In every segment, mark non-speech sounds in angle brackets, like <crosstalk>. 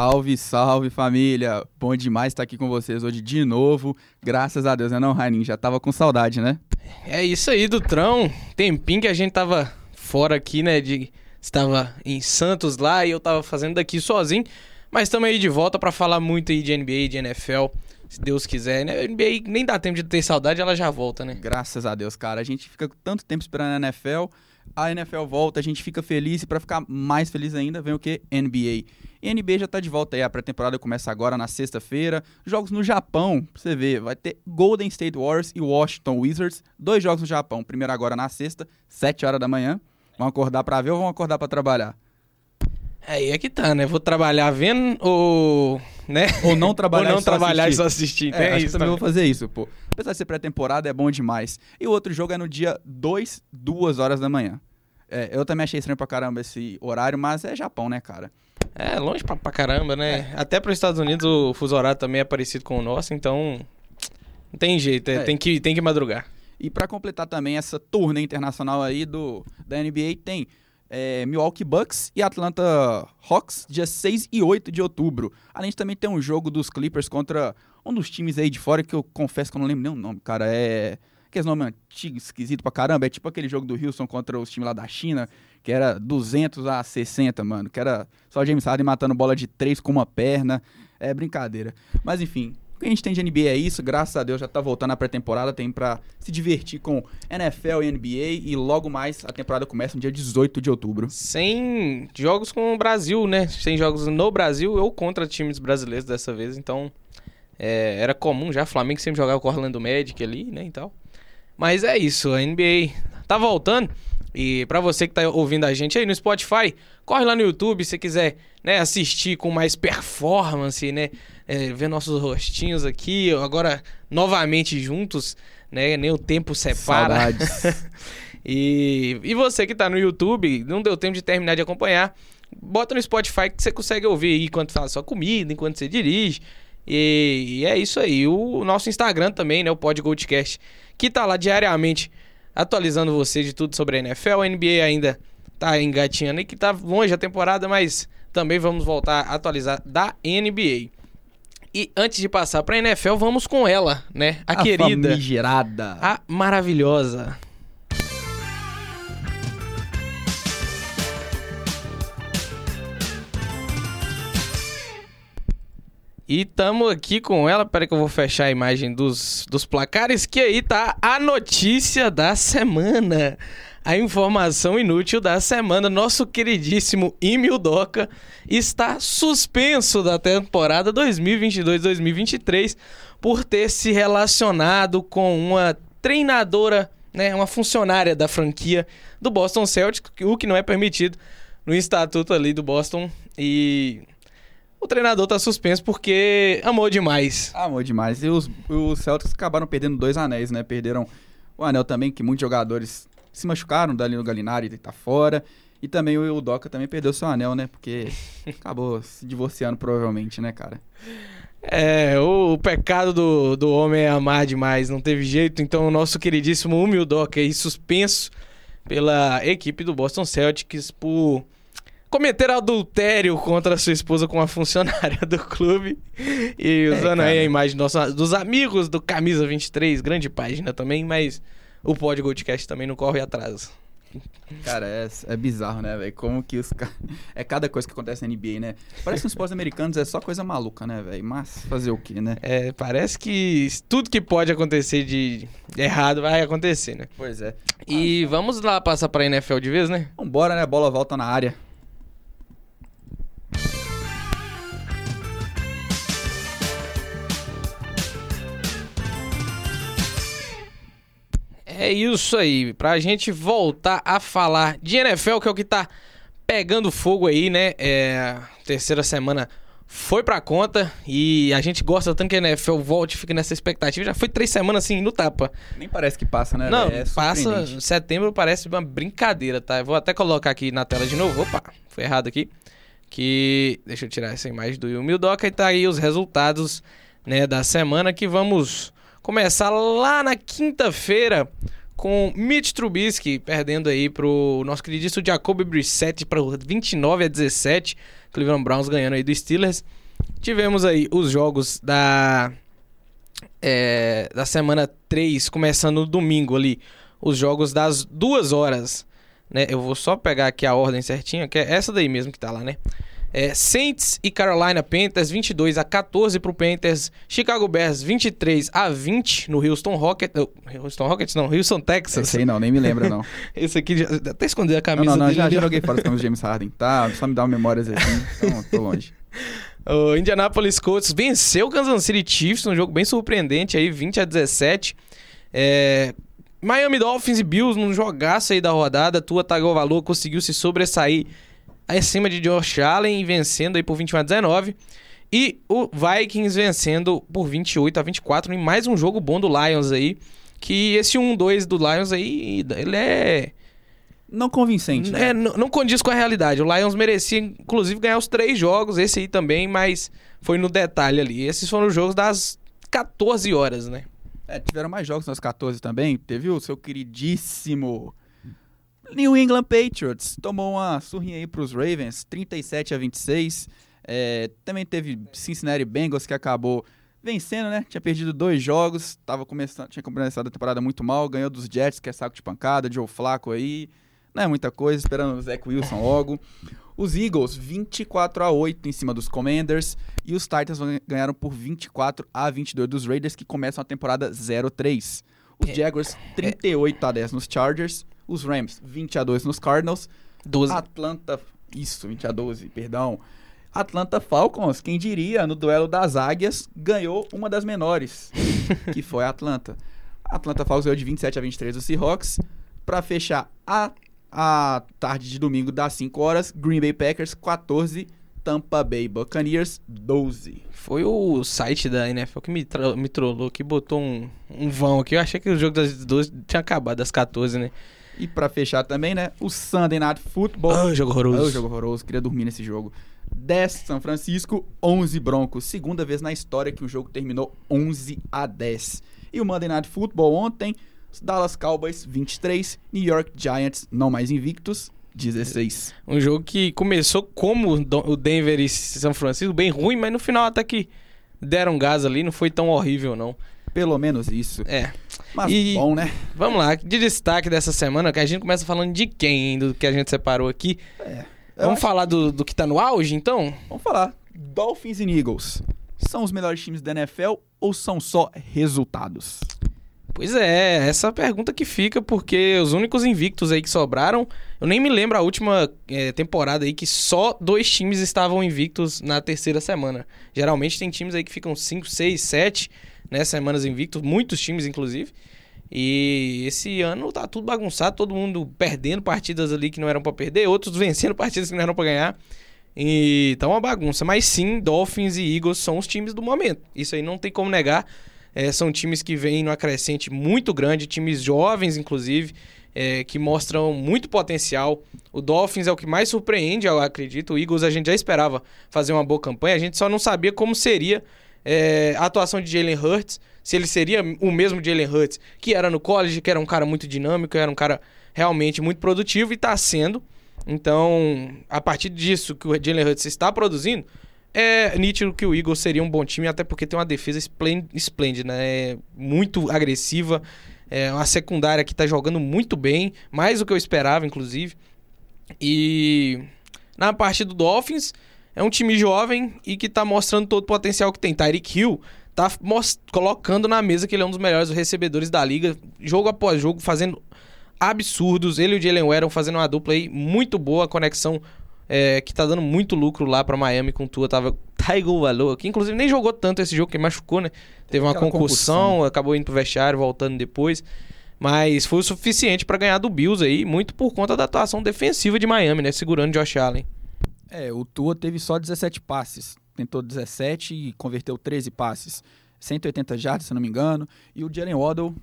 Salve, salve família! Bom demais estar aqui com vocês hoje de novo. Graças a Deus, né não, Rainin? Já tava com saudade, né? É isso aí, Dutrão. Tempinho que a gente tava fora aqui, né? De... Estava em Santos lá e eu tava fazendo daqui sozinho. Mas estamos aí de volta para falar muito aí de NBA, de NFL. Se Deus quiser, né? A NBA nem dá tempo de ter saudade, ela já volta, né? Graças a Deus, cara. A gente fica tanto tempo esperando a NFL. A NFL volta, a gente fica feliz e para ficar mais feliz ainda, vem o que? NBA. E NBA já tá de volta aí, a pré-temporada começa agora na sexta-feira. Jogos no Japão, pra você ver, vai ter Golden State Warriors e Washington Wizards. Dois jogos no Japão, primeiro agora na sexta, 7 horas da manhã. Vão acordar para ver ou vão acordar para trabalhar? Aí é que tá, né? Vou trabalhar vendo ou. Né? Ou não trabalhar, <laughs> ou não e, só trabalhar assistir. e só assistir. É, acho isso que também também. vou fazer isso, pô. Apesar de ser pré-temporada, é bom demais. E o outro jogo é no dia 2, 2 horas da manhã. É, eu também achei estranho pra caramba esse horário, mas é Japão, né, cara? É, longe pra, pra caramba, né? Até para os Estados Unidos o fuso horário também é parecido com o nosso, então. Não tem jeito, é, É. Tem, que, tem que madrugar. E pra completar também essa turnê internacional aí do, da NBA, tem é, Milwaukee Bucks e Atlanta Hawks, dia 6 e 8 de outubro. Além de também ter um jogo dos Clippers contra um dos times aí de fora que eu confesso que eu não lembro nem o nome, cara. É. Aqueles nomes antigos, esquisito pra caramba. É tipo aquele jogo do Houston contra os times lá da China, que era 200 a 60, mano. Que era só James Harden matando bola de três com uma perna. É brincadeira. Mas enfim, o que a gente tem de NBA é isso. Graças a Deus já tá voltando a pré-temporada. Tem pra se divertir com NFL e NBA. E logo mais a temporada começa no dia 18 de outubro. Sem jogos com o Brasil, né? Sem jogos no Brasil ou contra times brasileiros dessa vez, então. é, era comum já, Flamengo sempre jogava com o Orlando Magic ali, né, e tal. Mas é isso, a NBA tá voltando. E pra você que tá ouvindo a gente aí no Spotify, corre lá no YouTube se quiser, né, assistir com mais performance, né, é, ver nossos rostinhos aqui, agora novamente juntos, né, nem o tempo separa. <laughs> E, e você que tá no YouTube, não deu tempo de terminar de acompanhar, bota no Spotify que você consegue ouvir aí enquanto faz sua comida, enquanto você dirige. E, e é isso aí. O, nosso Instagram também, né? O Pod Goldcast, que tá lá diariamente atualizando você de tudo sobre a NFL. A NBA ainda tá engatinhando aí, que tá longe a temporada, mas também vamos voltar a atualizar da NBA. E antes de passar pra NFL, vamos com ela, né? A, querida, famigerada. a maravilhosa. E tamo aqui com ela. Peraí que eu vou fechar a imagem dos, dos placares. Que aí tá a notícia da semana. A informação inútil da semana. Nosso queridíssimo Emil Doca está suspenso da temporada 2022-2023 por ter se relacionado com uma treinadora, né, uma funcionária da franquia do Boston Celtics, o que não é permitido no estatuto ali do Boston. E o treinador tá suspenso porque amou demais. Amor demais. E os, os Celtics acabaram perdendo dois anéis, né? Perderam o anel também, que muitos jogadores se machucaram, dali no Galinari tá fora. E também o Udoka também perdeu seu anel, né? Porque <laughs> acabou se divorciando provavelmente, né, cara? É, o, o pecado do, do homem é amar demais, não teve jeito. Então, o nosso queridíssimo Humildoc aí suspenso pela equipe do Boston Celtics por cometer adultério contra sua esposa com uma funcionária do clube. E usando aí cara. a imagem nossa, dos amigos do Camisa 23, grande página também, mas o Pod Goldcast também não corre atrás. Cara, é, é bizarro, né, velho? Como que os caras. É cada coisa que acontece na NBA, né? Parece que os esportes americanos é só coisa maluca, né, velho? Mas fazer o quê, né? É, parece que tudo que pode acontecer de errado vai acontecer, né? Pois é. E vamos lá passar pra NFL de vez, né? Vambora, né? A bola volta na área. É isso aí. Pra gente voltar a falar de NFL, que é o que tá pegando fogo aí, né? É, terceira semana foi pra conta e a gente gosta tanto que a NFL volte e fica nessa expectativa. Já foi três semanas assim no tapa. Nem parece que passa, né? Não? É passa. Setembro parece uma brincadeira, tá? Eu vou até colocar aqui na tela de novo. Opa, foi errado aqui. Que. Deixa eu tirar essa imagem do Humildoca e tá aí os resultados né, da semana que vamos começar lá na quinta-feira com Mitch Trubisky perdendo aí pro nosso queridíssimo Jacoby Brissett para 29 a 17. Cleveland Browns ganhando aí do Steelers. Tivemos aí os jogos da é, da semana 3, começando no domingo ali, os jogos das duas horas, né? Eu vou só pegar aqui a ordem certinha, que é essa daí mesmo que tá lá, né? É, Saints e Carolina Panthers 22 a 14 pro Panthers, Chicago Bears 23 a 20 no Houston Rockets, Houston Rockets não, Houston Texas. Esse aí não, nem me lembra não. <laughs> Esse aqui já, até esconder a camisa não, não, não, já, já joguei fora os campos de James Harden, tá? Só me dá uma memórias assim, então tô longe. <laughs> O Indianapolis Colts venceu o Kansas City Chiefs, um jogo bem surpreendente aí, 20 a 17. É, Miami Dolphins e Bills num jogaço aí da rodada. Tua Tagovailoa conseguiu se sobressair acima de Josh Allen, vencendo aí por 21 a 19. E o Vikings vencendo por 28 a 24 em mais um jogo bom do Lions aí. Que esse 1-2 do Lions aí, ele é... Não convincente, né? É, não, não condiz com a realidade. O Lions merecia, inclusive, ganhar os três jogos, esse aí também, mas foi no detalhe ali. Esses foram os jogos das 14 horas, né? É, tiveram mais jogos nas 14 também. Teve o seu queridíssimo New England Patriots. Tomou uma surrinha aí pros Ravens, 37 a 26. É, também teve Cincinnati Bengals que acabou vencendo, né? Tinha perdido dois jogos, tava começando, tinha começado a temporada muito mal, ganhou dos Jets, que é saco de pancada, Joe Flacco aí. Não é muita coisa, esperando o Zach Wilson logo. Os Eagles, 24 a 8 em cima dos Commanders. E os Titans ganharam por 24 a 22 dos Raiders, que começam a temporada 0-3. Os É, Jaguars, 38 a 10 nos Chargers. Os Rams, 20 a 2 nos Cardinals. 12. Atlanta, isso, 20 a 12, perdão. Atlanta Falcons, quem diria, no duelo das águias, ganhou uma das menores, <laughs> que foi a Atlanta. Atlanta Falcons ganhou de 27 a 23 do Seahawks. Pra fechar a, a tarde de domingo das 5 horas, Green Bay Packers 14, Tampa Bay Buccaneers 12. Foi o site da NFL que me, me trollou, que botou um, um vão aqui. Eu achei que o jogo das 12 tinha acabado, das 14, né? E pra fechar também, né, o Sunday Night Football. Ah, jogo horroroso. Oh, jogo horroroso, queria dormir nesse jogo. 10 São Francisco, 11 Broncos. Segunda vez na história que um jogo terminou 11 a 10. E o Monday Night Football ontem, os Dallas Cowboys 23, New York Giants, não mais invictos, 16. Um jogo que começou como o o Denver e São Francisco, bem ruim, mas no final até que deram gás ali, não foi tão horrível, não. Pelo menos isso. É. Mas E- bom, né? Vamos lá, de destaque dessa semana, que a gente começa falando de quem, do que a gente separou aqui. Eu Vamos acho- falar do, do que tá no auge, então? Vamos falar. Dolphins e Eagles. São os melhores times da NFL ou são só resultados? Pois é, essa pergunta que fica, porque os únicos invictos aí que sobraram, eu nem me lembro a última eh, temporada aí que só dois times estavam invictos na terceira semana. Geralmente tem times aí que ficam 5, 6, 7 né, semanas invictos, muitos times inclusive. E esse ano tá tudo bagunçado, todo mundo perdendo partidas ali que não eram pra perder, outros <laughs> vencendo partidas que não eram pra ganhar. E tá uma bagunça, mas sim, Dolphins e Eagles são os times do momento. Isso aí não tem como negar. É, são times que vêm numa crescente muito grande, times jovens, inclusive, é, que mostram muito potencial. O Dolphins é o que mais surpreende, eu acredito. O Eagles a gente já esperava fazer uma boa campanha, a gente só não sabia como seria é, a atuação de Jalen Hurts, se ele seria o mesmo Jalen Hurts que era no college, que era um cara muito dinâmico, era um cara realmente muito produtivo e está sendo. Então, a partir disso que o Jalen Hurts está produzindo, é nítido que o Eagles seria um bom time, até porque tem uma defesa esplên- esplêndida, né? É muito agressiva, é uma secundária que tá jogando muito bem, mais do que eu esperava, inclusive. E na parte do Dolphins, é um time jovem e que tá mostrando todo o potencial que tem. Tyreek Hill tá colocando na mesa que ele é um dos melhores recebedores da liga, jogo após jogo, fazendo absurdos. Ele e o Jalen Warren fazendo uma dupla aí muito boa, a conexão é, que tá dando muito lucro lá pra Miami com Tua. Tava Taigo Valor, que inclusive nem jogou tanto esse jogo, que machucou, né? Teve uma concussão, concussão. acabou indo pro vestiário, voltando depois. Mas foi o suficiente pra ganhar do Bills aí, muito por conta da atuação defensiva de Miami, né? Segurando Josh Allen. É, o Tua teve só 17 passes. Tentou 17 e converteu 13 passes. 180 jardas, se não me engano. E o Jalen Waddle,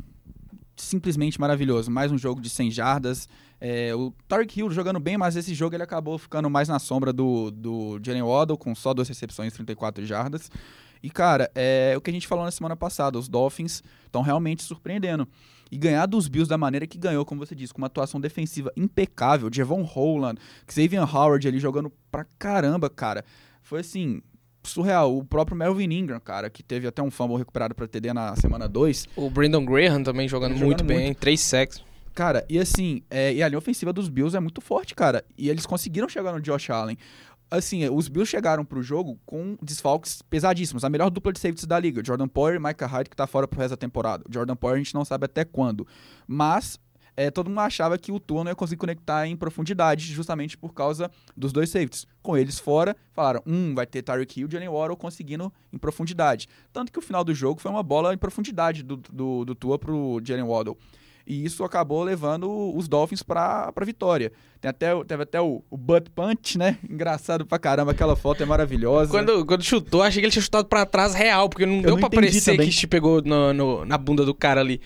simplesmente maravilhoso. Mais um jogo de 100 jardas. É, o Tarek Hill jogando bem, mas esse jogo ele acabou ficando mais na sombra do, do Jalen Waddle, com só duas recepções, 34 jardas. E, cara, é o que a gente falou na semana passada, os Dolphins estão realmente surpreendendo. E ganhar dos Bills da maneira que ganhou, como você disse, com uma atuação defensiva impecável, Javon Holland, Xavier Howard ali jogando pra caramba, cara. Foi assim, surreal. O próprio Melvin Ingram, cara, que teve até um fumble recuperado para TD na semana 2. O Brandon Graham também jogando, Jogando muito bem, muito. três sacks. Cara, e assim, é, e a linha ofensiva dos Bills é muito forte, cara. E eles conseguiram chegar no Josh Allen. Assim, os Bills chegaram pro jogo com desfalques pesadíssimos. A melhor dupla de safeties da liga. Jordan Poyer e Micah Hyde, que tá fora pro resto da temporada. Jordan Poyer a gente não sabe até quando. Mas é, todo mundo achava que o Tua não ia conseguir conectar em profundidade, justamente por causa dos dois safeties. Com eles fora, falaram, hum, vai ter Tyreek Hill e Jalen Waddle conseguindo em profundidade. Tanto que o final do jogo foi uma bola em profundidade do, do, do Tua pro Jalen Waddle. E isso acabou levando os Dolphins pra, pra vitória. Tem até, teve até o, o butt punch, né? <laughs> Engraçado pra caramba, aquela foto é maravilhosa. Quando, quando chutou, achei que ele tinha chutado pra trás real, porque não deu não pra parecer também. que te pegou no- no- na bunda do cara ali.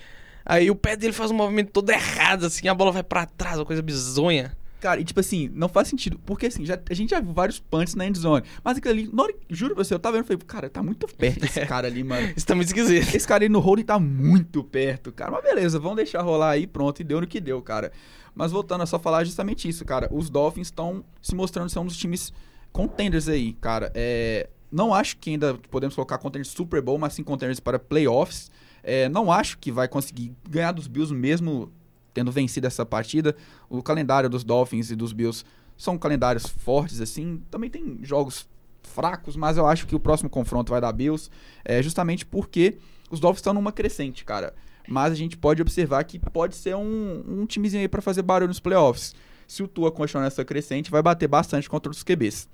Aí o pé dele faz um movimento todo errado, assim, a bola vai pra trás, uma coisa bizonha. Cara, e tipo assim, não faz sentido. Porque assim, já, a gente já viu vários punts na endzone. Mas aquilo ali, hora, juro pra você, eu tava vendo e falei, cara, tá muito perto esse <laughs> cara ali, mano. Isso tá muito esquisito. Esse cara aí no holding tá muito perto, cara. Mas beleza, vamos deixar rolar aí, pronto, e deu no que deu, cara. Mas voltando a só falar justamente isso, cara. Os Dolphins estão se mostrando ser um dos times contenders aí, cara. É, não acho que ainda podemos colocar contenders Super Bowl, mas sim contenders para playoffs. É, não acho que vai conseguir ganhar dos Bills mesmo tendo vencido essa partida. O calendário dos Dolphins e dos Bills são calendários fortes, assim. Também tem jogos fracos, mas eu acho que o próximo confronto vai dar Bills. É justamente porque os Dolphins estão numa crescente, cara. Mas a gente pode observar que pode ser um, um timezinho aí pra fazer barulho nos playoffs. Se o Tua continuar nessa crescente, vai bater bastante contra os QBs.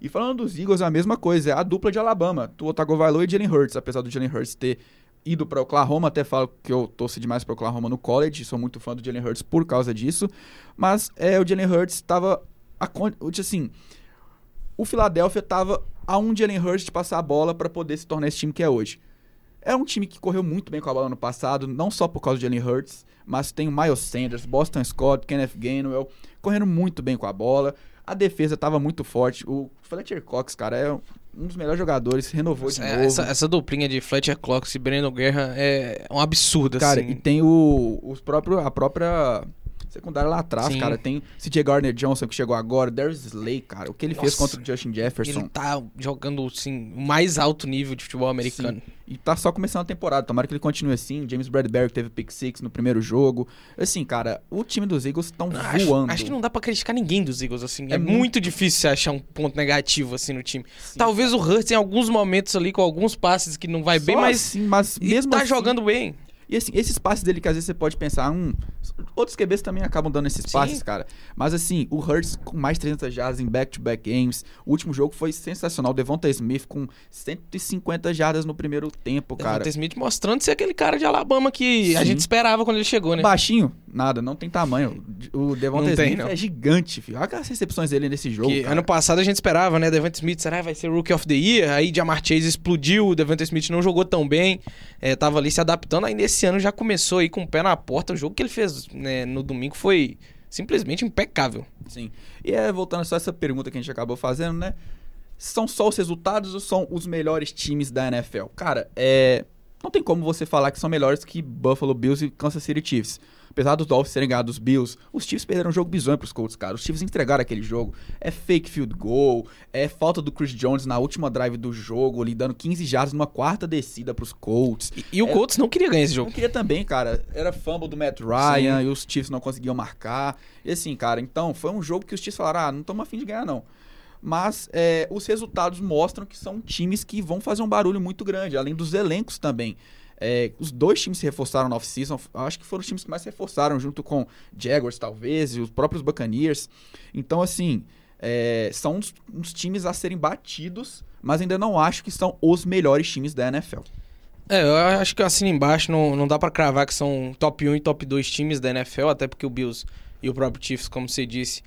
E falando dos Eagles, é a mesma coisa, é a dupla de Alabama. Tua Tagovailoa e Jalen Hurts, apesar do Jalen Hurts ter ido para Oklahoma, até falo que eu torci demais para Oklahoma no college, sou muito fã do Jalen Hurts por causa disso, mas é, o Jalen Hurts estava assim, o Philadelphia estava a um Jalen Hurts de passar a bola para poder se tornar esse time que é hoje. É um time que correu muito bem com a bola no passado, não só por causa do Jalen Hurts, mas tem o Miles Sanders, Boston Scott, Kenneth Gainwell, correndo muito bem com a bola. A defesa estava muito forte. O Fletcher Cox, cara, é um dos melhores jogadores, renovou de Essa, novo. essa, essa duplinha de Fletcher Cox e Brandon Graham é um absurdo, Cara, assim. e tem o, os próprio, a própria secundária lá atrás, Sim. cara. Tem CJ Gardner Johnson que chegou agora, Darius Slay, cara. O que ele fez Nossa. contra o Justin Jefferson. Ele tá jogando, assim, o mais alto nível de futebol americano. E tá só começando a temporada. Tomara que ele continue assim. James Bradbury teve pick six no primeiro jogo. Assim, cara, o time dos Eagles estão Acho, voando. acho que não dá pra criticar ninguém dos Eagles, assim. É, É muito... muito- difícil você achar um ponto negativo, assim, no time. Sim, Talvez o Hurts em alguns momentos ali, com alguns passes que não vai bem, Só mas... assim, mas mesmo tá assim- jogando bem. E assim, esses passes dele que às vezes você pode pensar, hum, outros QBs também acabam dando esses Sim. passes, cara. Mas assim, o Hurts com mais 300 jardas em back-to-back games. O último jogo foi sensacional. Devonta Smith com 150 jardas no primeiro tempo, cara. Devonta Smith mostrando ser aquele cara de Alabama que a Sim. gente esperava quando ele chegou, né? Baixinho, nada, não tem tamanho. O Devonta Não tem, Smith não. é gigante, filho. Olha as recepções dele nesse jogo. Que ano passado a gente esperava, né? Devonta Smith, será que vai ser Rookie of the Year? Aí Jamar Chase explodiu, o Devonta Smith não jogou tão bem, é, tava ali se adaptando. Aí nesse ano já começou aí com o pé na porta. O jogo que ele fez né, no domingo foi simplesmente impecável. Sim. E é, voltando só essa pergunta que a gente acabou fazendo, né? São só os resultados ou são os melhores times da NFL? Cara, é. Não tem como você falar que são melhores que Buffalo Bills e Kansas City Chiefs. Apesar dos Dolphins terem ganhado os Bills, os Chiefs perderam um jogo bizonho pros Colts, cara. Os Chiefs entregaram aquele jogo. É fake field goal, é falta do Chris Jones na última drive do jogo, ali dando 15 jardas numa quarta descida pros Colts. E, e o É. Colts não queria ganhar esse jogo. queria também, cara. Era fumble do Matt Ryan e os Chiefs não conseguiam marcar. E assim, cara, então foi um jogo que os Chiefs falaram: ah, não estamos afim de ganhar, não. Mas é, os resultados mostram que são times que vão fazer um barulho muito grande, além dos elencos também. É, os dois times se reforçaram no off-season. Acho que foram os times que mais se reforçaram, junto com Jaguars, talvez, e os próprios Buccaneers. Então, assim, é, são uns, uns times a serem batidos, mas ainda não acho que são os melhores times da NFL. É, eu acho que eu assino embaixo, não, não dá pra cravar que são top 1 e top 2 times da NFL, até porque o Bills e o próprio Chiefs, como você disse,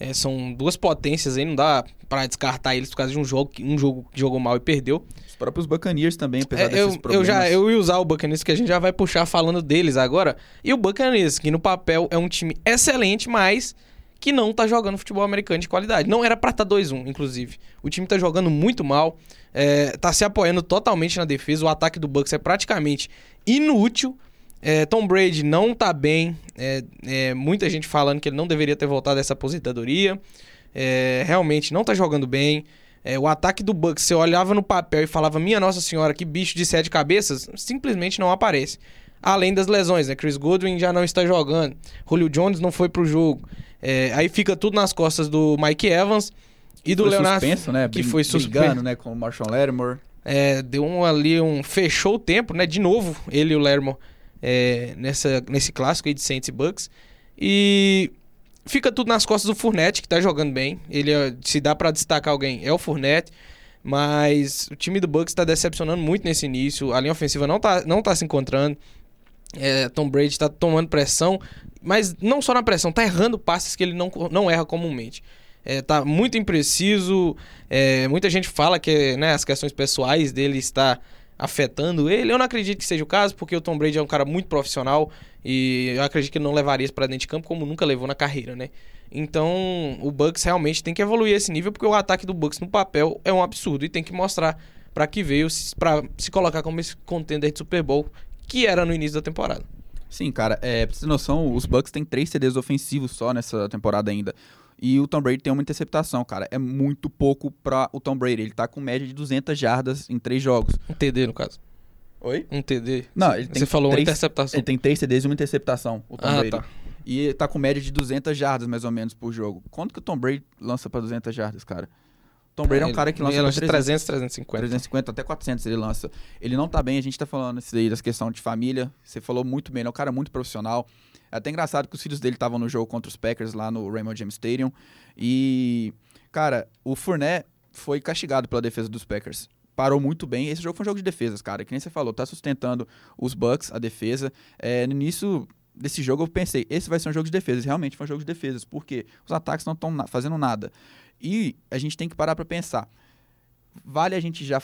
é, são duas potências aí, não dá pra descartar eles por causa de um jogo, que- um jogo que jogou mal e perdeu. Os próprios Buccaneers também, apesar É, desses eu, eu problemas. já eu ia usar o Buccaneers que a gente já vai puxar falando deles agora. E o Buccaneers, que no papel é um time excelente, mas que não tá jogando futebol americano de qualidade. Não era pra estar tá 2-1, inclusive. O time tá jogando muito mal, é, tá se apoiando totalmente na defesa. O ataque do Bucks é praticamente inútil. É, Tom Brady não tá bem. É, é, muita gente falando que ele não deveria ter voltado dessa aposentadoria. É, realmente não tá jogando bem. É, o ataque do Bucks, você olhava no papel e falava, minha Nossa Senhora, que bicho de sete cabeças, simplesmente não aparece. Além das lesões, né? Chris Godwin já não está jogando. Julio Jones não foi pro jogo. É, aí fica tudo nas costas do Mike Evans e do foi Leonardo. Suspenso, né? Que foi suspenso. né? Com o Marshall Lattimore. É, deu um, ali um. Fechou o tempo, né? De novo, ele e o Lattimore é, nessa, nesse clássico aí de Saints e Bucks. E fica tudo nas costas do Fournette, que tá jogando bem. Ele, se dá para destacar alguém, é o Fournette. Mas o time do Bucks tá decepcionando muito nesse início. A linha ofensiva não tá, não tá se encontrando. É, Tom Brady tá tomando pressão. Mas não só na pressão, tá errando passes que ele não, não erra comumente. É, tá muito impreciso. É, muita gente fala que né, as questões pessoais dele está afetando ele. Eu não acredito que seja o caso, porque o Tom Brady é um cara muito profissional e eu acredito que ele não levaria isso para dentro de campo como nunca levou na carreira, né? Então, o Bucks realmente tem que evoluir esse nível porque o ataque do Bucks no papel é um absurdo e tem que mostrar para que veio para se colocar como esse contender de Super Bowl que era no início da temporada. Sim, cara, é, pra você ter noção, os Bucks têm três CDs ofensivos só nessa temporada ainda. E o Tom Brady tem uma interceptação, cara. É muito pouco para o Tom Brady. Ele tá com média de 200 jardas em três jogos. Um TD, no caso. Oi? Um TD. Não, ele tem Você falou três, uma interceptação. Ele tem três CDs e uma interceptação, o Tom ah, Brady. tá. E tá com média de 200 jardas, mais ou menos, por jogo. Quanto que o Tom Brady lança para 200 jardas, cara? Tom Brady é um cara que lança ele pra lança 300, 350. 350 até 400 ele lança. Ele não tá bem, a gente tá falando isso aí das questões de família. Você falou muito bem, ele é um cara muito profissional. É até engraçado que os filhos dele estavam no jogo contra os Packers lá no Raymond James Stadium. E, cara, o Fournette foi castigado pela defesa dos Packers. Parou muito bem. Esse jogo foi um jogo de defesas, cara. Que nem você falou, tá sustentando os Bucks, a defesa. É, no início desse jogo eu pensei, esse vai ser um jogo de defesas. Realmente foi um jogo de defesas, porque os ataques não estão fazendo nada. E a gente tem que parar para pensar. Vale a gente já,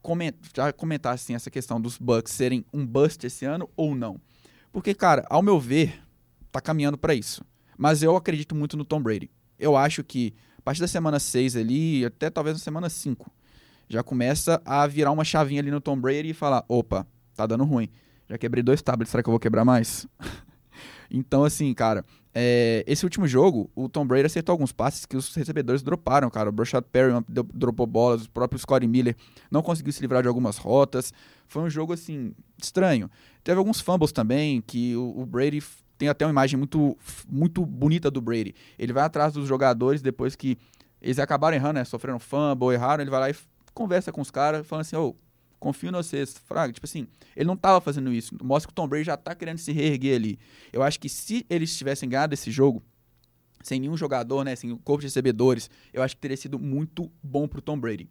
coment já comentar assim, essa questão dos Bucks serem um bust esse ano ou não? Porque, cara, ao meu ver, tá caminhando para isso. Mas eu acredito muito no Tom Brady. Eu acho que a partir da semana 6 ali, até talvez na semana 5, já começa a virar uma chavinha ali no Tom Brady e falar: opa, tá dando ruim. Já quebrei dois tablets, será que eu vou quebrar mais? <laughs> então, assim, cara, é, esse último jogo, o Tom Brady acertou alguns passes que os recebedores droparam, cara. O Brashad Perry dropou bolas, o próprio Scottie Miller não conseguiu se livrar de algumas rotas. Foi um jogo, assim, estranho. Teve alguns fumbles também, que o, o Brady tem até uma imagem muito, muito bonita do Brady. Ele vai atrás dos jogadores depois que eles acabaram errando, né? Sofreram fumble, erraram, ele vai lá e conversa com os caras, falando assim, ô, oh, confio em vocês. Fraga, tipo assim, ele não tava fazendo isso. Mostra que o Tom Brady já tá querendo se reerguer ali. Eu acho que se eles tivessem ganhado esse jogo, sem nenhum jogador, né, sem o corpo de recebedores, eu acho que teria sido muito bom pro Tom Brady.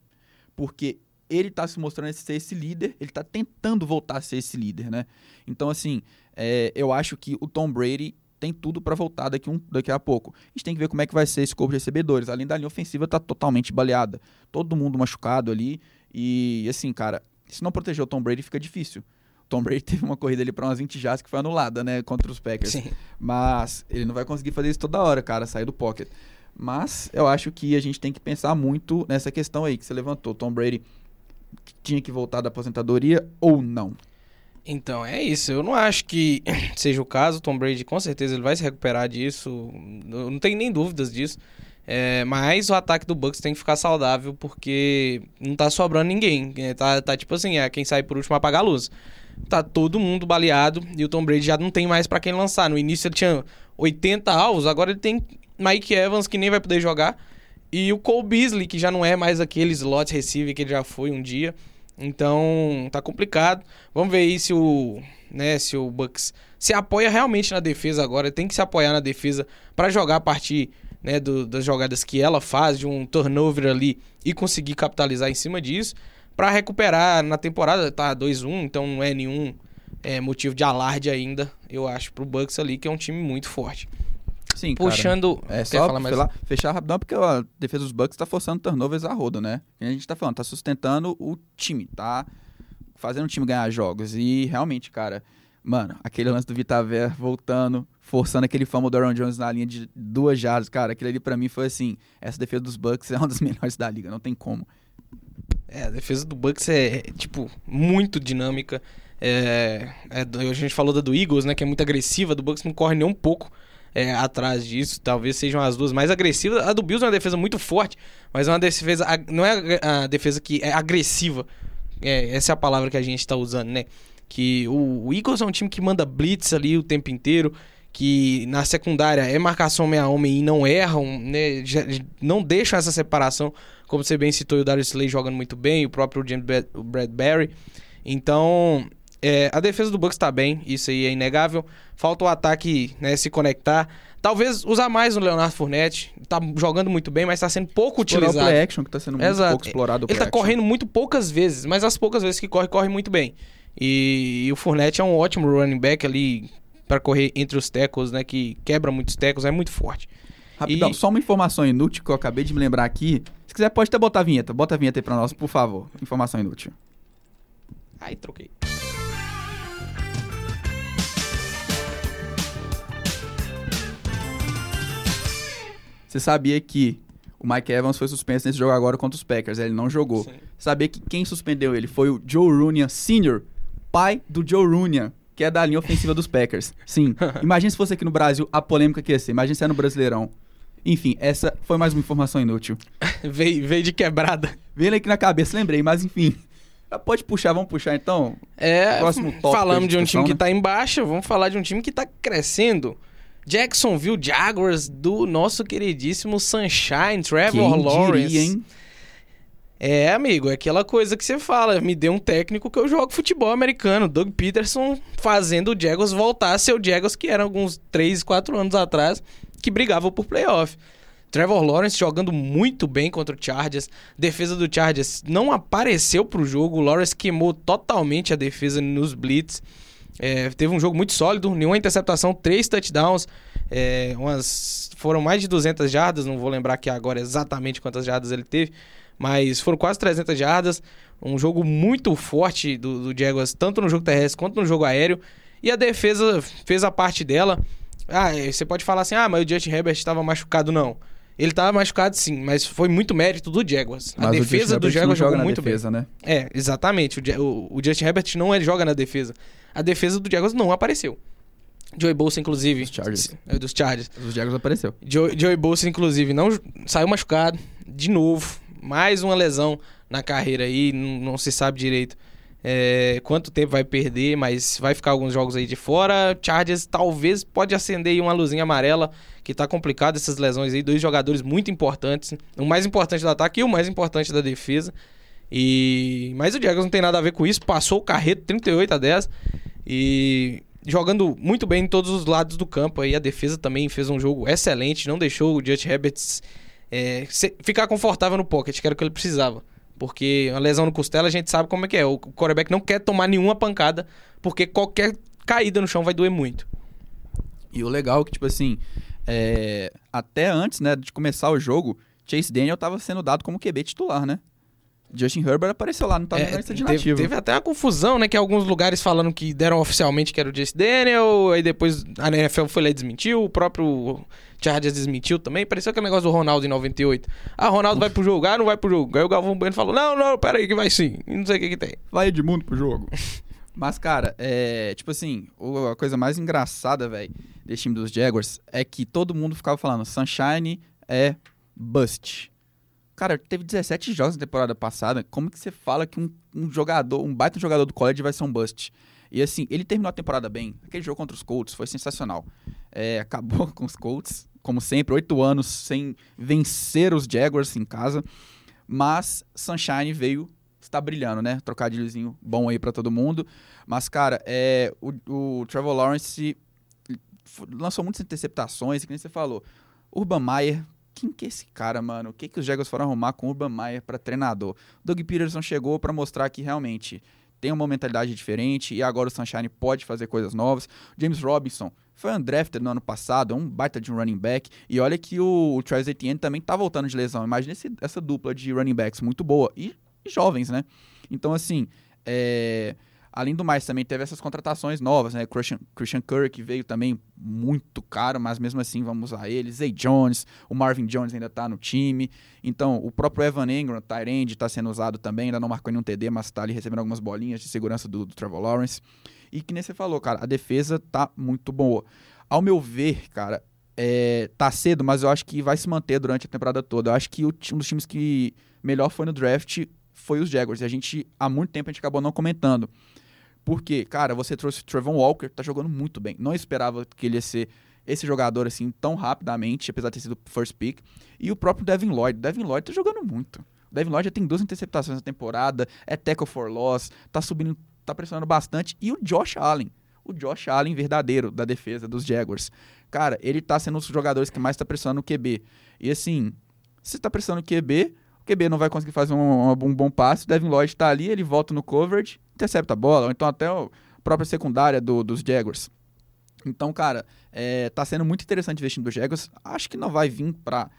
Porque ele tá se mostrando ser esse líder, ele tá tentando voltar a ser esse líder, né? Então, assim, é, eu acho que o Tom Brady tem tudo para voltar daqui, um, daqui a pouco. A gente tem que ver como é que vai ser esse corpo de recebedores. Além da linha ofensiva, tá totalmente baleada. Todo mundo machucado ali. E, assim, cara, se não proteger o Tom Brady, fica difícil. O Tom Brady <laughs> teve uma corrida ali para umas 20 jardas que foi anulada, né, contra os Packers. Sim. Mas ele não vai conseguir fazer isso toda hora, cara, sair do pocket. Mas eu acho que a gente tem que pensar muito nessa questão aí que você levantou. Tom Brady tinha que voltar da aposentadoria ou não? Então, é isso. Eu não acho que <clears throat> seja o caso. O Tom Brady, com certeza, ele vai se recuperar disso. Não tem nem dúvidas disso. É, mas o ataque do Bucks tem que ficar saudável porque não tá sobrando ninguém. É, tá, tá tipo assim, é quem sai por último apagar a luz. Tá todo mundo baleado e o Tom Brady já não tem mais para quem lançar. No início ele tinha 80 alvos, agora ele tem Mike Evans que nem vai poder jogar e o Cole Beasley que já não é mais aquele slot receiver que ele já foi um dia. Então, tá complicado. Vamos ver aí se o, né, se o Bucks se apoia realmente na defesa agora, tem que se apoiar na defesa para jogar a partir né, do, das jogadas que ela faz, de um turnover ali e conseguir capitalizar em cima disso, para recuperar na temporada, tá 2-1, então não é nenhum é, motivo de alarde ainda, eu acho, pro Bucks ali, que é um time muito forte. Sim, Puxando. Cara, é só mais... lá, fechar rapidão, porque a defesa dos Bucks tá forçando turnovers a roda, né? a gente tá falando, tá sustentando o time, tá fazendo o time ganhar jogos. E realmente, cara, Mano, aquele lance do Vitaver voltando, forçando aquele famo do Aaron Jones na linha de duas jardas, cara, aquilo ali pra mim foi assim, essa defesa dos Bucks <laughs> é uma das melhores da liga, não tem como. É, a defesa do Bucks é, é, tipo, muito dinâmica. É, é, a gente falou da do Eagles, né, que é muito agressiva, do Bucks não corre nem um pouco é, atrás disso. Talvez sejam as duas mais agressivas. A do Bills é uma defesa muito forte, mas é uma defesa. Não é a defesa que é agressiva. É, essa é a palavra que a gente está usando, né? Que o, o, Eagles é um time que manda blitz ali o tempo inteiro. Que na secundária é marcação meia homem e não erram, né? Não deixam essa separação. Como você bem citou, o Darius Slay jogando muito bem, o próprio James Bradbury. Então, é, a defesa do Bucks tá bem, isso aí é inegável. Falta o ataque né, se conectar. Talvez usar mais o Leonardo Fournette. Tá jogando muito bem, mas tá sendo pouco Explorar utilizado. o play action, que tá sendo muito Exato. pouco explorado. Ele tá action. correndo muito poucas vezes, mas as poucas vezes que corre, corre muito bem. E, e o Fournette é um ótimo running back ali para correr entre os tackles, né? Que quebra muitos tackles, é muito forte. Rapidão, e... só uma informação inútil que eu acabei de me lembrar aqui. Se quiser, pode até botar a vinheta. Bota a vinheta aí pra nós, por favor. Informação inútil. Aí, troquei. Você sabia que o Mike Evans foi suspenso nesse jogo agora contra os Packers, ele não jogou. Sim. Sabia que quem suspendeu ele foi o Joe Runyan Sr., pai do Joe Runyan, que é da linha ofensiva dos Packers. Sim. <laughs> Imagina se fosse aqui no Brasil a polêmica que ia ser. Imagina se é no Brasileirão. Enfim, essa foi mais uma informação inútil. <laughs> veio, veio de quebrada. Veio aqui na cabeça, lembrei, mas enfim. Pode puxar, vamos puxar então? É, Próximo falamos de um time né? que tá em baixa, vamos falar de um time que tá crescendo. Jacksonville Jaguars do nosso queridíssimo Sunshine, Trevor Quem Lawrence. Diria, hein? É, amigo, é aquela coisa que você fala, me dê um técnico que eu jogo futebol americano. Doug Peterson fazendo o Jaguars voltar a ser o Jaguars que era alguns 3, 4 anos atrás, que brigava por playoff. Trevor Lawrence jogando muito bem contra o Chargers. Defesa do Chargers não apareceu pro jogo. O Lawrence queimou totalmente a defesa nos blitz. É, teve um jogo muito sólido, nenhuma interceptação, três touchdowns, é, umas, foram mais de 200 jardas, não vou lembrar aqui agora exatamente quantas jardas ele teve, mas foram quase 300 jardas, um jogo muito forte do, do Jaguars, tanto no jogo terrestre quanto no jogo aéreo, e a defesa fez a parte dela. Ah, você pode falar assim, ah, mas o Justin Herbert estava machucado, não. Ele estava machucado sim, mas foi muito mérito do Jaguars. Mas a defesa do Jaguars jogou muito defesa, bem. Né? É, exatamente. O, o, o Justin Herbert não é, joga na defesa a defesa do Jaguars não apareceu. Joey Bolsa, inclusive. Dos Chargers. É, dos Chargers. Dos Jaguars apareceu. Joey, Joey Bolsa, inclusive, não saiu machucado. De novo. Mais uma lesão na carreira aí. Não, não se sabe direito é, quanto tempo vai perder, mas vai ficar alguns jogos aí de fora. Chargers talvez pode acender aí uma luzinha amarela, que tá complicado essas lesões aí. Dois jogadores muito importantes. O mais importante do ataque e o mais importante da defesa. E mas o Jaguars não tem nada a ver com isso, passou o carreto 38 a 10 e jogando muito bem em todos os lados do campo. Aí a defesa também fez um jogo excelente, não deixou o Justin Herbert é, ficar confortável no pocket, que era o que ele precisava. Porque uma lesão no costela a gente sabe como é que é. O quarterback não quer tomar nenhuma pancada, porque qualquer caída no chão vai doer muito. E o legal é que, tipo assim, é... até antes né, de começar o jogo, Chase Daniel estava sendo dado como QB titular, né? Justin Herbert apareceu lá, não estava é, na lista de teve, nativo. Teve até uma confusão, né? Que alguns lugares falando que deram oficialmente que era o Jace Daniel, aí depois a NFL foi lá e desmentiu, o próprio Chargers desmentiu também. Pareceu aquele negócio do Ronaldo em 98. Ah, Ronaldo vai pro jogo, ah, não vai pro jogo. Aí o Galvão Bueno falou: não, não, peraí, que vai sim. E não sei o que que tem. Vai Edmundo pro jogo. <laughs> Mas, cara, é. Tipo assim, a coisa mais engraçada, velho, desse time dos Jaguars é que todo mundo ficava falando: Sunshine é bust. Cara, teve 17 jogos na temporada passada. Como que você fala que um, um jogador, um baita jogador do college vai ser um bust? E assim, ele terminou a temporada bem. Aquele jogo contra os Colts foi sensacional. É, <laughs> acabou com os Colts, como sempre, oito anos sem vencer os Jaguars em casa. Mas Sunshine veio, está brilhando, né? Trocadilhozinho bom aí para todo mundo. Mas, cara, é, o, o Trevor Lawrence lançou muitas interceptações, que nem você falou. Urban Meyer quem que é esse cara, mano? O que, que os Jaguars foram arrumar com o Urban Meyer para treinador? Doug Peterson chegou para mostrar que realmente tem uma mentalidade diferente e agora o Sunshine pode fazer coisas novas. James Robinson foi undrafted no ano passado, é um baita de um running back. E olha que o, o Travis Etienne também tá voltando de lesão. Imagina esse, essa dupla de running backs muito boa. E, e jovens, né? Então, assim, é, Além do mais, também teve essas contratações novas, né? Christian, Christian Curry, que veio também muito caro, mas mesmo assim vamos usar ele. Zay Jones, o Marvin Jones ainda tá no time. Então, o próprio Evan Ingram, Tyrande, está sendo usado também. Ainda não marcou nenhum TD, mas tá ali recebendo algumas bolinhas de segurança do, do Trevor Lawrence. E que nem você falou, cara, a defesa tá muito boa. Ao meu ver, cara, é, tá cedo, mas eu acho que vai se manter durante a temporada toda. Eu acho que o, um dos times que melhor foi no draft foi os Jaguars. E a gente, há muito tempo, a gente acabou não comentando. Porque, cara, você trouxe o Trevon Walker, tá jogando muito bem. Não esperava que ele ia ser esse jogador assim tão rapidamente, apesar de ter sido first pick. E o próprio Devin Lloyd. Devin Lloyd tá jogando muito. O Devin Lloyd já tem duas interceptações na temporada, é tackle for loss, tá subindo, tá pressionando bastante. E o Josh Allen. O Josh Allen verdadeiro da defesa dos Jaguars. Cara, ele tá sendo um dos jogadores que mais tá pressionando o QB. E assim, se tá pressionando o QB, QB não vai conseguir fazer um, um bom passe. O Devin Lloyd tá ali, ele volta no coverage intercepta a bola, ou então até a própria secundária do, dos Jaguars. Então, cara, é, tá sendo muito interessante investir no Jaguars. Acho que não vai vir para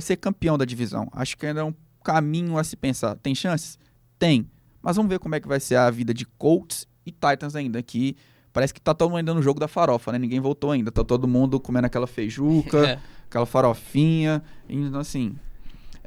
ser campeão da divisão. Acho que ainda é um caminho a se pensar. Tem chances? Tem. Mas vamos ver como é que vai ser a vida de Colts e Titans ainda, que parece que tá todo mundo ainda no jogo da farofa, né? Ninguém voltou ainda. Tá todo mundo comendo aquela feijuca, <laughs> é. aquela farofinha. Então, assim,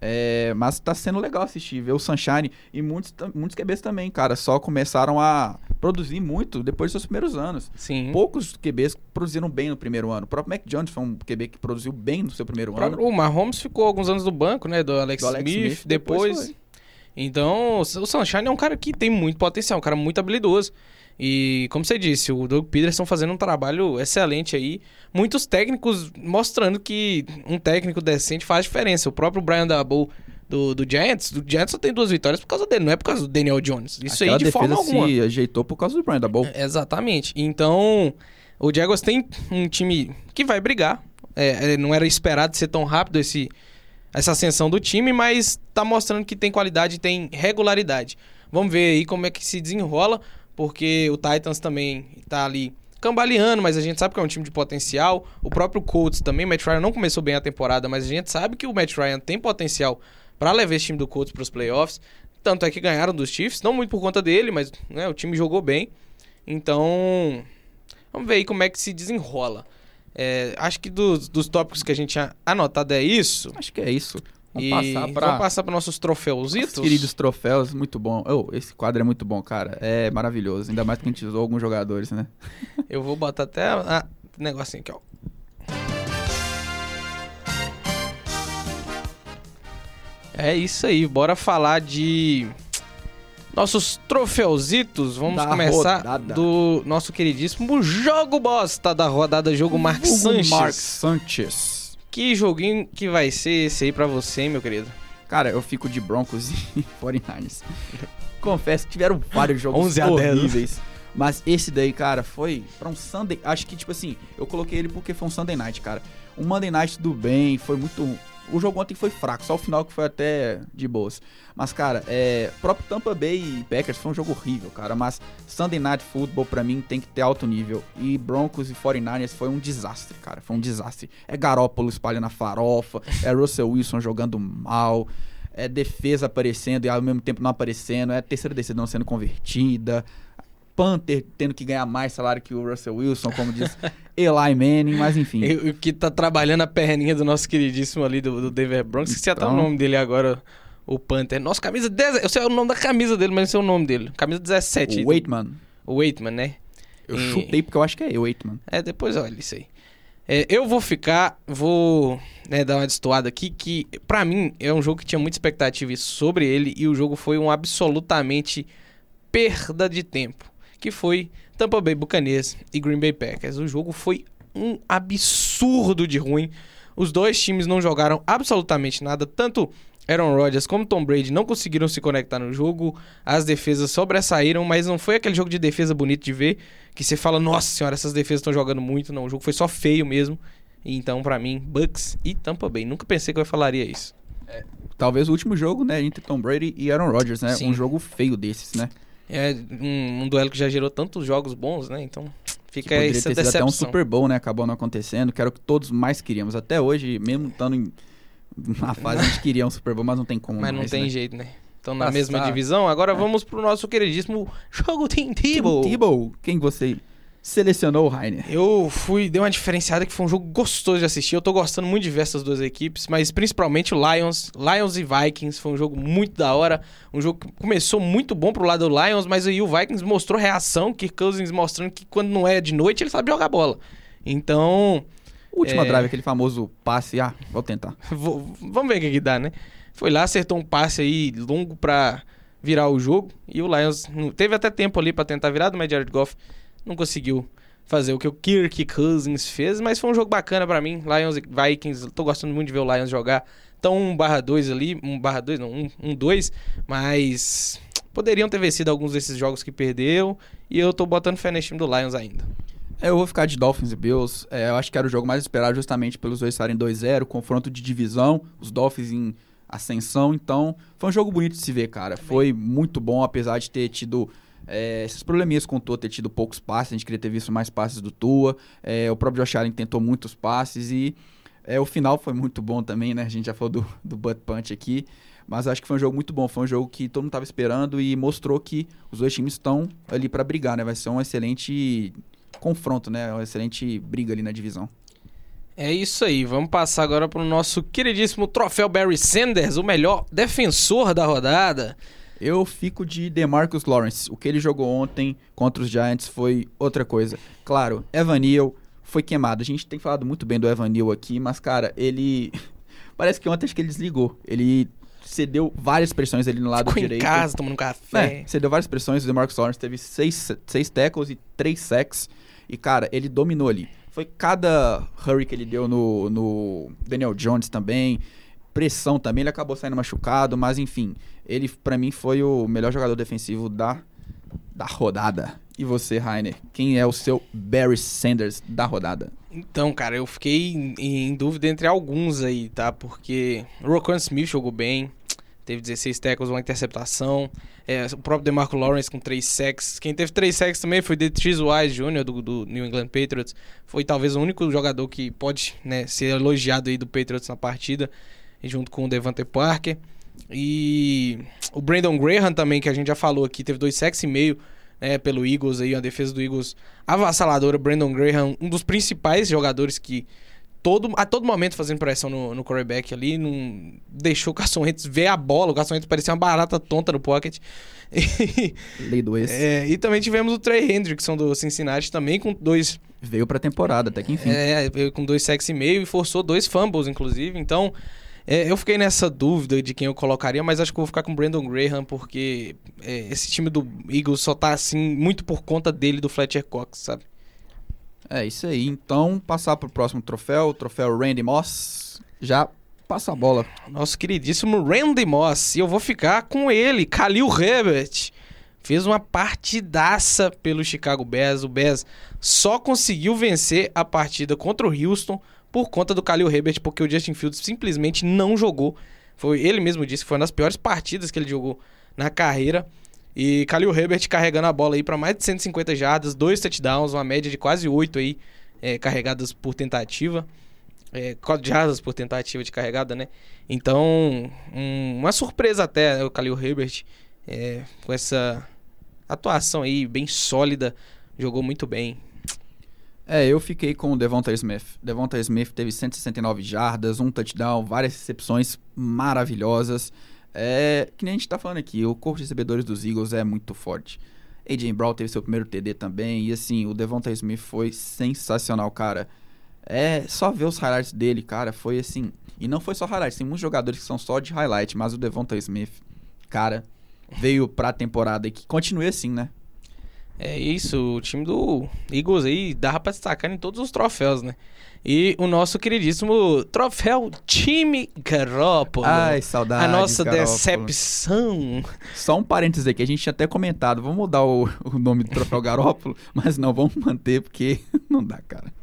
é, mas tá sendo legal assistir, ver o Sunshine. E muitos, muitos QBs também, cara, só começaram a produzir muito depois dos seus primeiros anos. Sim. Poucos QBs produziram bem no primeiro ano. O próprio Mac Jones foi um QB que produziu bem no seu primeiro o ano. O Mahomes ficou alguns anos no banco, né? Do Alex, do Alex Smith, Smith, depois. depois então, o Sunshine é um cara que tem muito potencial, um cara muito habilidoso. E, como você disse, o Doug Peterson fazendo um trabalho excelente aí. Muitos técnicos mostrando que um técnico decente faz diferença. O próprio Brian Daboll do, do Giants, o Giants só tem duas vitórias por causa dele, não é por causa do Daniel Jones. Isso Aquela aí de forma alguma. se ajeitou por causa do Brian Daboll. É, exatamente. Então, o Jaguars tem um time que vai brigar. É, é, não era esperado ser tão rápido esse, essa ascensão do time, mas tá mostrando que tem qualidade e tem regularidade. Vamos ver aí como é que se desenrola porque o Titans também tá ali cambaleando, mas a gente sabe que é um time de potencial. O próprio Colts também, o Matt Ryan não começou bem a temporada, mas a gente sabe que o Matt Ryan tem potencial para levar esse time do Colts para os playoffs. Tanto é que ganharam dos Chiefs, não muito por conta dele, mas né, o time jogou bem. Então, vamos ver aí como é que se desenrola. É, acho que dos, dos tópicos que a gente tinha anotado é isso. Acho que é isso. Vamos e passar para vamos passar para nossos troféuzitos. queridos troféus, muito bom. Oh, esse quadro é muito bom, cara. É maravilhoso. Ainda mais que a gente usou alguns jogadores, né? <laughs> Eu vou botar até a, negocinho aqui, ó. É isso aí, bora falar de nossos troféuzitos. Vamos da começar rodada. do nosso queridíssimo jogo bosta da rodada, jogo Mark Sanches. Mark Sanches. Que joguinho que vai ser esse aí pra você, hein, meu querido? Cara, eu fico de Broncos e <laughs> 49ers. Confesso que tiveram vários jogos 11 a horríveis. Mas esse daí, cara, foi pra um Sunday. Acho que, tipo assim, eu coloquei ele porque foi um Sunday night, cara. Um Monday night do bem, foi muito o jogo ontem foi fraco, só o final que foi até de boas. Mas, cara, é, próprio Tampa Bay e Packers foi um jogo horrível, cara. Mas Sunday Night Football, pra mim, tem que ter alto nível. E Broncos e 49ers foi um desastre, cara. Foi um desastre. É Garópolo espalhando a farofa, é Russell Wilson jogando mal, é defesa aparecendo e ao mesmo tempo não aparecendo, é terceira decisão sendo convertida. Panther tendo que ganhar mais salário que o Russell Wilson, como diz <laughs> Eli Manning, mas enfim. O que tá trabalhando a perninha do nosso queridíssimo ali, do, do Denver Broncos, esqueci então... até o nome dele agora, o Panther. Nossa, camisa 10, eu sei o nome da camisa dele, mas não sei o nome dele. Camisa 17. O Waitman. O Waitman, né? Eu e... chutei porque eu acho que é o Waitman. É, depois olha isso aí. É, eu vou ficar, vou né, dar uma destoada aqui, que para mim é um jogo que tinha muita expectativa sobre ele e o jogo foi um absolutamente perda de tempo que foi Tampa Bay Buccaneers e Green Bay Packers. O jogo foi um absurdo de ruim. Os dois times não jogaram absolutamente nada, tanto Aaron Rodgers como Tom Brady não conseguiram se conectar no jogo. As defesas sobressaíram, mas não foi aquele jogo de defesa bonito de ver, que você fala, nossa senhora, essas defesas estão jogando muito. Não, o jogo foi só feio mesmo. Então, para mim, Bucks e Tampa Bay. Nunca pensei que eu falaria isso. É, talvez o último jogo, né, entre Tom Brady e Aaron Rodgers, né? Sim. Um jogo feio desses, né? É um, um, duelo que já gerou tantos jogos bons, né? Então fica que essa ter decepção. até um Super Bowl, né? Acabou não acontecendo, que era o que todos mais queríamos. Até hoje, mesmo estando em, na fase, a gente queria um Super Bowl, mas não tem como Mas não mais, tem né? jeito, né? estão na Passar. mesma divisão. Agora vamos pro nosso queridíssimo jogo Tim Tebow. Tebow, quem você selecionou, Rainer? Eu fui, dei uma diferenciada que foi um jogo gostoso de assistir. Eu tô gostando muito de ver essas duas equipes, mas principalmente o Lions, Lions e Vikings, foi um jogo muito da hora. Um jogo que começou muito bom pro lado do Lions, mas aí o Vikings mostrou reação, Kirk Cousins mostrando que quando não é de noite ele sabe jogar bola. Então, O último É. drive, aquele famoso passe. Ah, vou tentar. Vou- vamos ver o que, que dá, né? Foi lá, acertou um passe aí longo pra virar o jogo. E o Lions teve até tempo ali pra tentar virar, mas Jared Goff não conseguiu fazer o que o Kirk Cousins fez. Mas foi um jogo bacana pra mim. Lions e Vikings, tô gostando muito de ver o Lions jogar. Então 1 barra 2 ali, 1 barra 2 não, 1, 1 2, mas poderiam ter vencido alguns desses jogos que perdeu. E eu tô botando fé nesse time do Lions ainda. É, Eu vou ficar de Dolphins e Bills. É, eu acho que era o jogo mais esperado justamente pelos dois estarem 2-0, confronto de divisão, os Dolphins em ascensão. Então, foi um jogo bonito de se ver, cara. Foi muito bom, apesar de ter tido é, esses probleminhas com o Tua, ter tido poucos passes. A gente queria ter visto mais passes do Tua. É, o próprio Josh Allen tentou muitos passes e é, o final foi muito bom também, né? A gente já falou do, do butt punch aqui. Mas acho que foi um jogo muito bom. Foi um jogo que todo mundo estava esperando e mostrou que os dois times estão ali para brigar, né? Vai ser um excelente confronto, né? Uma excelente briga ali na divisão. É isso aí, vamos passar agora pro nosso queridíssimo troféu Barry Sanders, o melhor defensor da rodada. Eu fico de DeMarcus Lawrence. O que ele jogou ontem contra os Giants foi outra coisa. Claro, Evan Neal foi queimado. A gente tem falado muito bem do Evan Neal aqui, mas, cara, ele... <laughs> Parece que ontem acho que ele desligou. Ele cedeu várias pressões ali no lado Ficou direito. em casa tomando um café. É, cedeu várias pressões. O DeMarcus Lawrence teve seis, seis tackles e três sacks. E, cara, ele dominou ali. Foi cada hurry que ele deu no, no Daniel Jones também. Pressão também. Ele acabou saindo machucado, mas enfim. Ele, pra mim, foi o melhor jogador defensivo da, da rodada. E você, Rainer? Quem é o seu Barry Sanders da rodada? Então, cara, eu fiquei em, em dúvida entre alguns aí, tá? Porque Roquan Smith jogou bem, teve 16 tackles, uma interceptação. É, o próprio DeMarco Lawrence com 3 sacks. Quem teve 3 sacks também foi Detrice Wise Jr. Do, do New England Patriots. Foi talvez o único jogador que pode né, ser elogiado aí do Patriots na partida, junto com o Devante Parker. E o Brandon Graham também, que a gente já falou aqui, teve 2 sacks e meio né, pelo Eagles aí, a defesa do Eagles avassaladora. Brandon Graham, um dos principais jogadores que todo, a todo momento fazendo pressão no, no quarterback ali, não deixou o Carson Wentz ver a bola. O Carson Wentz parecia uma barata tonta no pocket. <laughs> E, Lei do ex. é, e também tivemos o Trey Hendrickson do Cincinnati também com dois Veio pra temporada, até que enfim. é, veio com dois sacks e meio e forçou dois fumbles, inclusive. Então, é, eu fiquei nessa dúvida de quem eu colocaria, mas acho que vou ficar com o Brandon Graham, porque é, esse time do Eagles só tá assim muito por conta dele, do Fletcher Cox, sabe? É isso aí. Então, passar pro próximo troféu, o troféu Randy Moss. Já passa a bola. Nosso queridíssimo Randy Moss. E eu vou ficar com ele, Khalil Herbert. Fez uma partidaça pelo Chicago Bears. O Bears só conseguiu vencer a partida contra o Houston por conta do Khalil Herbert, porque o Justin Fields simplesmente não jogou. Foi ele mesmo disse que foi uma das piores partidas que ele jogou na carreira. E Khalil Herbert carregando a bola aí para mais de 150 jardas, dois touchdowns, uma média de quase 8 aí é, carregadas por tentativa. É, 4 jardas por tentativa de carregada, né? Então, um- uma surpresa até né, o Khalil Herbert é, com essa atuação aí bem sólida, jogou muito bem. É, eu fiquei com o Devonta Smith. Devonta Smith teve 169 jardas, um touchdown, várias recepções maravilhosas. É, que nem a gente tá falando aqui, o corpo de recebedores dos Eagles é muito forte. AJ Brown teve seu primeiro TD também, e assim, o Devonta Smith foi sensacional, cara. É, só ver os highlights dele, cara, foi assim... E não foi só highlights, tem muitos jogadores que são só de highlight, mas o Devonta Smith, cara, veio pra temporada e que continue assim, né? É isso, o time do Eagles aí dava pra destacar em todos os troféus, né? E o nosso queridíssimo troféu time Garoppolo. Ai, saudades, a nossa Garoppolo. decepção. Só um parênteses aqui, a gente tinha até comentado, vamos mudar o, o nome do troféu Garópolo, <laughs> mas não, vamos manter porque <laughs> não dá, cara.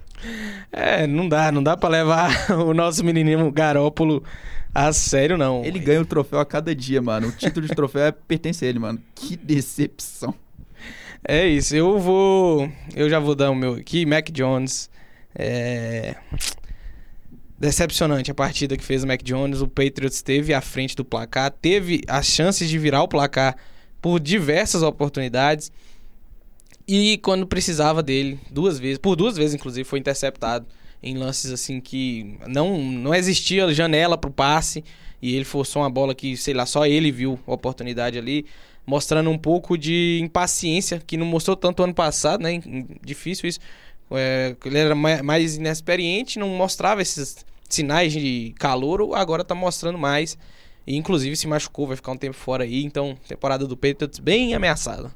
É, não dá, não dá pra levar <laughs> o nosso menininho Garópolo a sério, não. Ele ganha o troféu a cada dia, mano. O título de troféu é, pertence a ele, mano. Que decepção. É isso, eu vou. Eu já vou dar o meu aqui, Mac Jones. É. decepcionante a partida que fez o Mac Jones. O Patriots teve à frente do placar, teve as chances de virar o placar por diversas oportunidades. E quando precisava dele, duas vezes, por duas vezes inclusive, foi interceptado em lances assim que não, não existia janela para o passe e ele forçou uma bola que, sei lá, só ele viu a oportunidade ali, mostrando um pouco de impaciência que não mostrou tanto ano passado, né? Difícil isso. É, ele era mais inexperiente, não mostrava esses sinais de calor, agora tá mostrando mais. E inclusive se machucou, vai ficar um tempo fora aí, então temporada do Patriots bem ameaçada.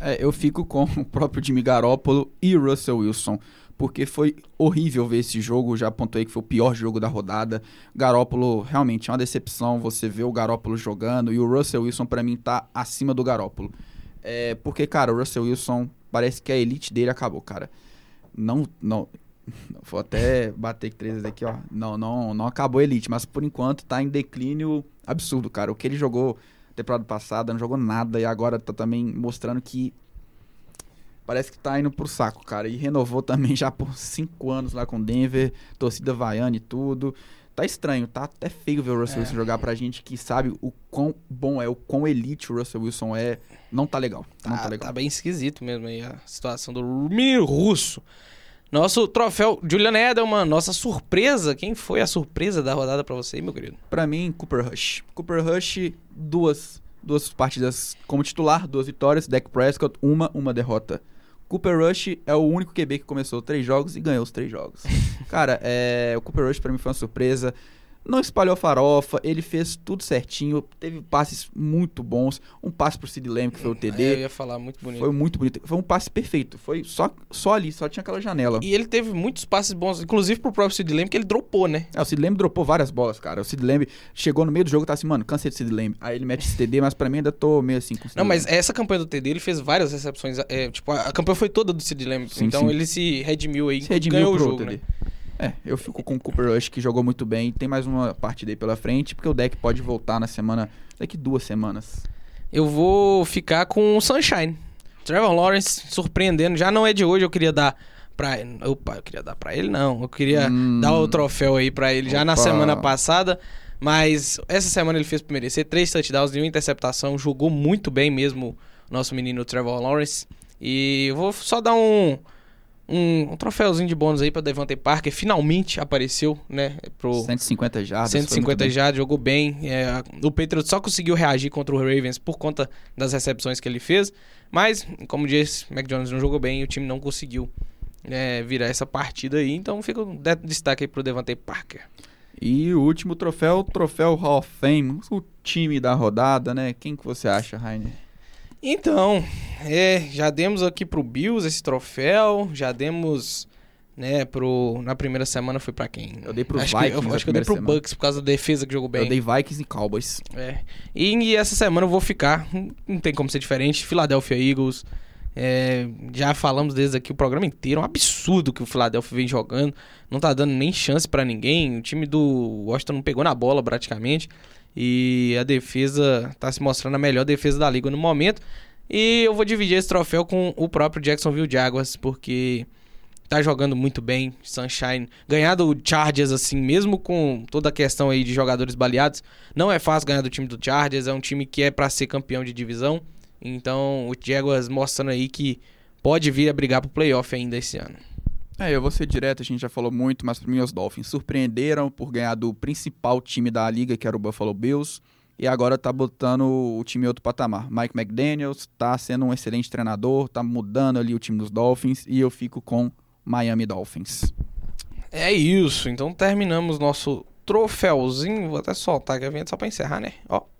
É, eu fico com <laughs> o próprio Jimmy Garoppolo e Russell Wilson porque foi horrível ver esse jogo. Já apontei que foi o pior jogo da rodada. Garópolo realmente é uma decepção. Você vê o Garópolo jogando e o Russell Wilson, para mim, tá acima do Garópolo. É, porque, cara, o Russell Wilson parece que a elite dele acabou, cara. Não, não. <laughs> Vou até bater três aqui, ó. Não, não, não acabou a elite, mas por enquanto tá em declínio absurdo, cara. O que ele jogou temporada passada, não jogou nada e agora tá também mostrando que parece que tá indo pro saco, cara. E renovou <laughs> também já por cinco anos lá com Denver, torcida vaiana e tudo. Tá estranho, tá até feio ver o Russell é. Wilson jogar pra gente que sabe o quão bom é, o quão elite o Russell Wilson é. Não tá legal. Tá, não tá, legal. tá bem esquisito mesmo aí a situação do menino russo. Nosso troféu Julian Edelman, nossa surpresa. Quem foi a surpresa da rodada para você, meu querido? Para mim, Cooper Rush. Cooper Rush, duas, duas partidas como titular, duas vitórias. Dak Prescott, uma, uma derrota. Cooper Rush é o único QB que começou três jogos e ganhou os três jogos. <laughs> Cara, é, o Cooper Rush para mim foi uma surpresa não espalhou farofa, ele fez tudo certinho, teve passes muito bons, um passe pro Sid Lamb que foi o TD. É, eu ia falar muito bonito. Foi muito bonito, foi um passe perfeito, foi só, só ali, só tinha aquela janela. E ele teve muitos passes bons, inclusive pro próprio Sid Lamb que ele dropou, né? É, o Sid Lamb dropou várias bolas, cara. O Sid Lamb chegou no meio do jogo e tá assim, mano, cansei do Sid Lamb. Aí ele mete esse TD, mas para mim ainda tô meio assim com o Não, mas essa campanha do TD, ele fez várias recepções, é, tipo, a, a campanha foi toda do Sid Lamb, sim, então sim. ele se redimiu aí, se redimiu ganhou o jogo, TD. né? É, eu fico com o Cooper Rush, que jogou muito bem. Tem mais uma parte dele pela frente, porque o deck pode voltar na semana. daqui duas semanas. Eu vou ficar com o Sunshine. Trevor Lawrence surpreendendo. Já não é de hoje, eu queria dar pra. Opa, eu queria dar pra ele, não. Eu queria hum, dar o troféu aí pra ele já opa. na semana passada. Mas essa semana ele fez por merecer. Três touchdowns e uma interceptação. Jogou muito bem mesmo nosso menino Trevor Lawrence. E eu vou só dar um um, um troféuzinho de bônus aí para Devante Parker. Finalmente apareceu, né? Pro 150 jardas. 150 jardas, jogou bem. É, o Patriots só conseguiu reagir contra o Ravens por conta das recepções que ele fez. Mas, como disse, Mac Jones não jogou bem e o time não conseguiu é, virar essa partida aí. Então fica um destaque aí pro Devante Parker. E o último troféu, o troféu Hall of Fame, o time da rodada, né? Quem que você acha, Rainer? Então, é, já demos aqui pro Bills esse troféu, já demos, né, pro... Na primeira semana foi para quem? Eu dei pros acho Vikings que, eu, acho que eu dei pro semana. Bucks por causa da defesa que jogou bem. Eu dei Vikings e Cowboys. É. E, e essa semana eu vou ficar, não tem como ser diferente, Philadelphia Eagles. É, já falamos desde aqui o programa inteiro, é um absurdo que o Philadelphia vem jogando, não tá dando nem chance para ninguém. O time do Washington não pegou na bola praticamente. E a defesa está se mostrando a melhor defesa da liga no momento. E eu vou dividir esse troféu com o próprio Jacksonville Jaguars, porque tá jogando muito bem, Sunshine. Ganhar do Chargers, assim, mesmo com toda a questão aí de jogadores baleados, não é fácil ganhar do time do Chargers, é um time que é para ser campeão de divisão. Então, o Jaguars mostrando aí que pode vir a brigar pro playoff ainda esse ano. É, eu vou ser direto, a gente já falou muito, mas para mim os Dolphins surpreenderam por ganhar do principal time da liga, que era o Buffalo Bills, e agora tá botando o time em outro patamar. Mike McDaniels tá sendo um excelente treinador, tá mudando ali o time dos Dolphins, e eu fico com Miami Dolphins. É isso, então terminamos nosso troféuzinho, vou até soltar a vinheta só para encerrar, né? Ó.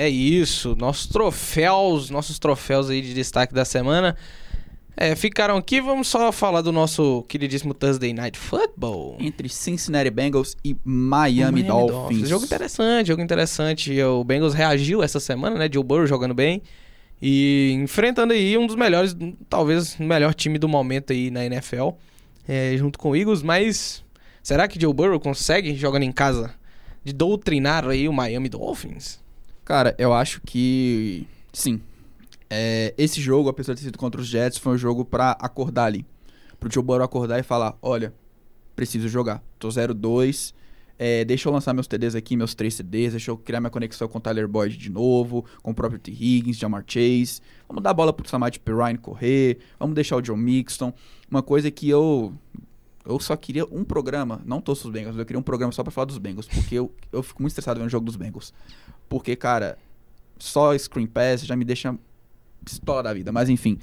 É isso, nossos troféus, nossos troféus aí de destaque da semana. É, ficaram aqui, vamos só falar do nosso queridíssimo Thursday Night Football. Entre Cincinnati Bengals e Miami, Miami Dolphins. Dolphins. Jogo interessante, jogo interessante. O Bengals reagiu essa semana, né? Joe Burrow jogando bem. E enfrentando aí um dos melhores, talvez o melhor time do momento aí na NFL. É, junto com o Eagles, mas será que Joe Burrow consegue, jogando em casa, de doutrinar aí o Miami Dolphins? Cara, eu acho que sim. É, esse jogo, apesar de ter sido contra os Jets, foi um jogo pra acordar ali. Pro Joe Burrow acordar e falar, olha, preciso jogar. Tô 0-2, é, deixa eu lançar meus TDs aqui, meus três TDs, deixa eu criar minha conexão com o Tyler Boyd de novo, com o próprio T. Higgins, Jamar Chase. Vamos dar a bola pro Samad Pirine correr, vamos deixar o John Mixon. Uma coisa que eu eu só queria um programa, não todos os Bengals, eu queria um programa só pra falar dos Bengals, porque eu, eu fico muito estressado vendo o jogo dos Bengals. Porque, cara, só screen pass já me deixa pistola da vida. Mas enfim,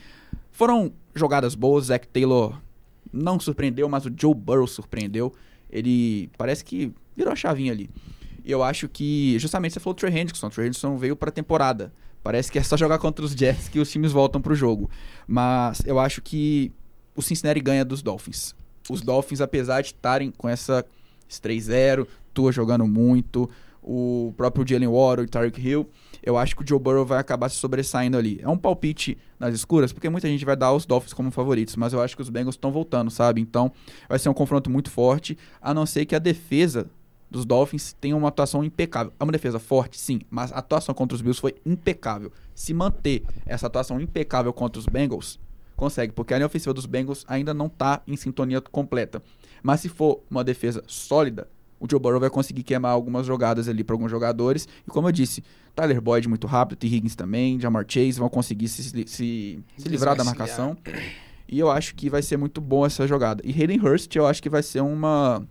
foram jogadas boas. Zach Taylor não surpreendeu, mas o Joe Burrow surpreendeu. Ele parece que virou a chavinha ali. E eu acho que, justamente você falou do Trey Hendrickson. O Trey Hendrickson veio pra temporada. Parece que é só jogar contra os Jets que os times voltam pro jogo. Mas eu acho que o Cincinnati ganha dos Dolphins. Os Dolphins, apesar de estarem com essa 3-0, Tua jogando muito, o próprio Jalen Waddle e Tyreek Hill, eu acho que o Joe Burrow vai acabar se sobressaindo ali. É um palpite nas escuras, porque muita gente vai dar os Dolphins como favoritos, mas eu acho que os Bengals estão voltando, sabe? Então vai ser um confronto muito forte, a não ser que a defesa dos Dolphins tenha uma atuação impecável. É uma defesa forte, sim, mas a atuação contra os Bills foi impecável. Se manter essa atuação impecável contra os Bengals, consegue, porque a linha ofensiva dos Bengals ainda não está em sintonia completa. Mas se for uma defesa sólida, o Joe Burrow vai conseguir queimar algumas jogadas ali para alguns jogadores. E como eu disse, Tyler Boyd muito rápido, T. Higgins também, Jamar Chase vão conseguir se, se, se, se livrar da marcação. E eu acho que vai ser muito bom essa jogada. E Hayden Hurst, eu acho que vai ser uma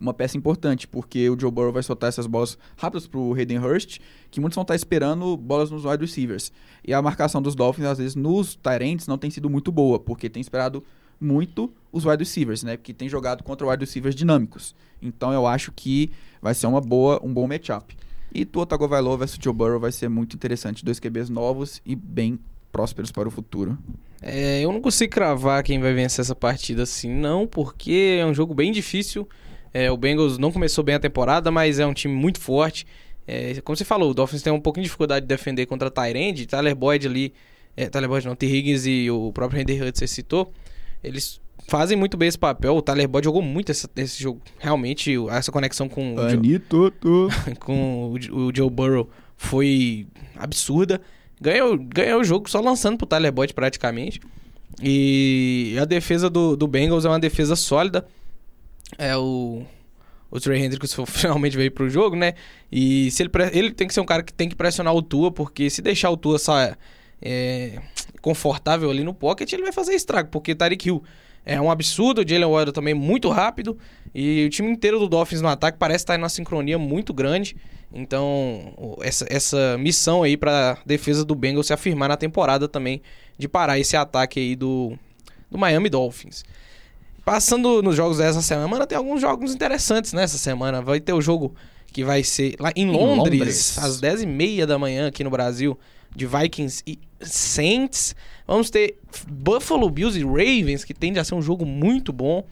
uma peça importante, porque o Joe Burrow vai soltar essas bolas rápidas pro Hayden Hurst, que muitos vão estar esperando bolas nos wide receivers. E a marcação dos Dolphins, às vezes, nos Tyrants não tem sido muito boa, porque tem esperado muito os wide receivers, né? Porque tem jogado contra wide receivers dinâmicos. Então eu acho que vai ser uma boa, um bom matchup. E Tua Tagovailoa versus Joe Burrow vai ser muito interessante. Dois QBs novos e bem prósperos para o futuro. É, eu não consigo cravar quem vai vencer essa partida assim, não, porque é um jogo bem difícil. É, o Bengals não começou bem a temporada, mas é um time muito forte. É, como você falou, o Dolphins tem um pouquinho de dificuldade de defender contra Tyrande. Tyler Boyd ali, é, Tyler Boyd não, T. Higgins e o próprio Randy Hudson você citou. Eles fazem muito bem esse papel. O Tyler Boyd jogou muito esse, esse jogo. Realmente, essa conexão com, o Joe, <laughs> com o, o Joe Burrow foi absurda. Ganhou, ganhou o jogo só lançando pro Tyler Boyd praticamente. E a defesa do, do Bengals é uma defesa sólida. É o. O Trey Hendricks <laughs> finalmente veio pro jogo, né? E se ele, ele tem que ser um cara que tem que pressionar o Tua, porque se deixar o Tua só é, confortável ali no pocket, ele vai fazer estrago, porque Tyreek Hill é um absurdo, o Jalen Waddle também muito rápido, e o time inteiro do Dolphins no ataque parece estar em uma sincronia muito grande. Então, essa, essa missão aí para defesa do Bengals se afirmar na temporada também, de parar esse ataque aí do, do Miami Dolphins. Passando nos jogos dessa semana, tem alguns jogos interessantes nessa semana. Vai ter o jogo que vai ser lá em, em Londres, Londres, às 10h30 da manhã aqui no Brasil, de Vikings e Saints. Vamos ter Buffalo Bills e Ravens, que tende a ser um jogo muito bom.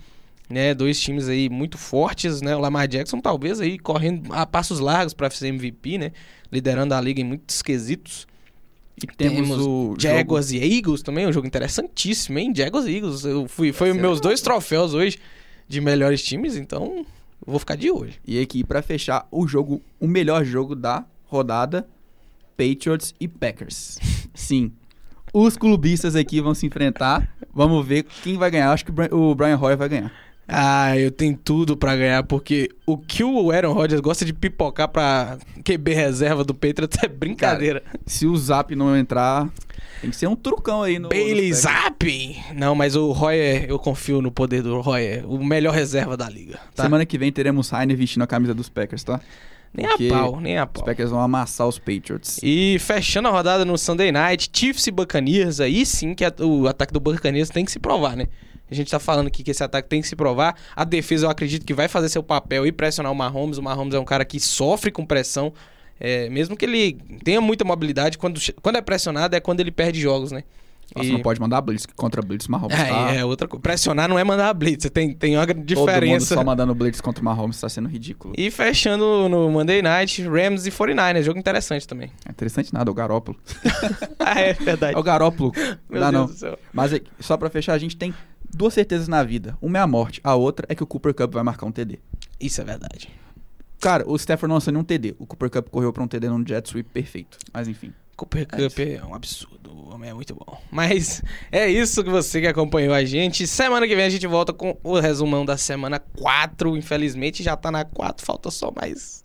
Né, dois times aí muito fortes, né? O Lamar Jackson talvez aí correndo a passos largos para ser MVP, né? Liderando a liga em muitos quesitos. E temos, temos o Jaguars jogo... e Eagles também, um jogo interessantíssimo, hein? Jaguars e Eagles. Eu fui, foi os meus dois troféus hoje de melhores times, então vou ficar de olho. E aqui para fechar o jogo, o melhor jogo da rodada, Patriots e Packers. Sim. Os clubistas aqui vão se enfrentar. Vamos ver quem vai ganhar. Acho que o Brian Hoyer vai ganhar. Ah, eu tenho tudo para ganhar, porque o que o Aaron Rodgers gosta de pipocar pra QB reserva do Patriots é brincadeira. Cara, se o Zap não entrar, tem que ser um trucão aí no. Bailey no Zap! Não, mas o Royer, eu confio no poder do Royer, o melhor reserva da liga. Tá? Semana que vem teremos Rainer vestindo a camisa dos Packers, tá? Nem a pau, nem a pau. Os Packers vão amassar os Patriots. E fechando a rodada no Sunday Night, Chiefs e Buccaneers, aí sim que o ataque do Buccaneers tem que se provar, né? A gente tá falando aqui que esse ataque tem que se provar. A defesa eu acredito que vai fazer seu papel e pressionar o Mahomes. O Mahomes é um cara que sofre com pressão. É, mesmo que ele tenha muita mobilidade, quando, quando é pressionado é quando ele perde jogos, né? Nossa, e... não pode mandar blitz contra blitz Mahomes. É, tá... é outra coisa. Pressionar não é mandar blitz. Tem, tem uma diferença. Todo mundo só mandando blitz contra o Mahomes tá sendo ridículo. E fechando no Monday Night, Rams e 49ers. Jogo interessante também. É interessante nada, o Garópolo. <laughs> ah, é verdade. É o Garópolo. <laughs> Meu Dá Deus não. do céu. Mas só pra fechar, a gente tem duas certezas na vida. Uma é a morte, a outra é que o Cooper Cup vai marcar um TD. Isso é verdade. Cara, o Stafford não lançou nenhum TD. O Cooper Cup correu pra um TD num jet sweep perfeito. Mas enfim. Cooper Cup é um absurdo. O homem é muito bom. Mas é isso que você que acompanhou a gente. Semana que vem a gente volta com o resumão da semana 4. Infelizmente já tá na 4, falta só mais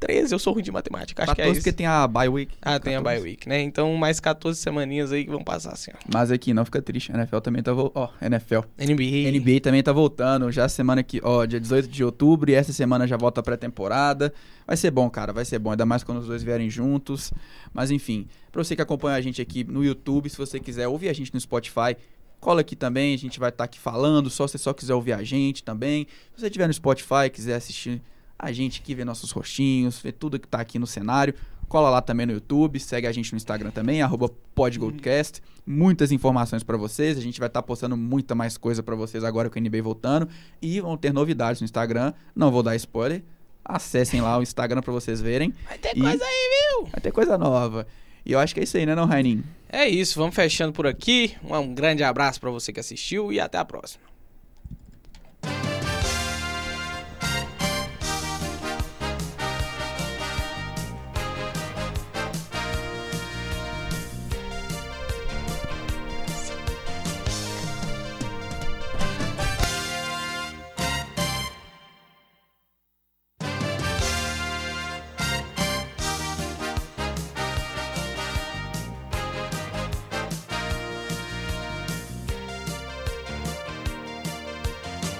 13. Eu sou ruim de matemática. Acho 14 que é isso. porque tem a bye week. Ah, tem a 14. bye week, né? Então mais 14 semaninhas aí que vão passar assim, ó. Mas aqui, não fica triste. A NFL também tá voltando. Ó, NFL. NBA. NBA também tá voltando. Já semana que, ó, dia 18 de outubro. E essa semana já volta a pré-temporada. Vai ser bom, cara. Vai ser bom. Ainda mais quando os dois vierem juntos. Mas enfim, pra você que acompanha a gente aqui no YouTube, se você quiser ouvir a gente no Spotify, cola aqui também. A gente vai estar aqui falando. Só se você só quiser ouvir a gente também. Se você estiver no Spotify, quiser assistir a gente aqui, ver nossos rostinhos, ver tudo que tá aqui no cenário. Cola lá também no YouTube, segue a gente no Instagram também, podgoldcast. Muitas informações pra vocês, a gente vai estar postando muita mais coisa pra vocês agora com o NBA voltando. E vão ter novidades no Instagram, não vou dar spoiler. Acessem lá o Instagram pra vocês verem. Vai ter E- coisa aí, viu? Vai ter coisa nova. E eu acho que é isso aí, né, não, Raininho? É isso, vamos fechando por aqui. Um, um grande abraço pra você que assistiu e até a próxima.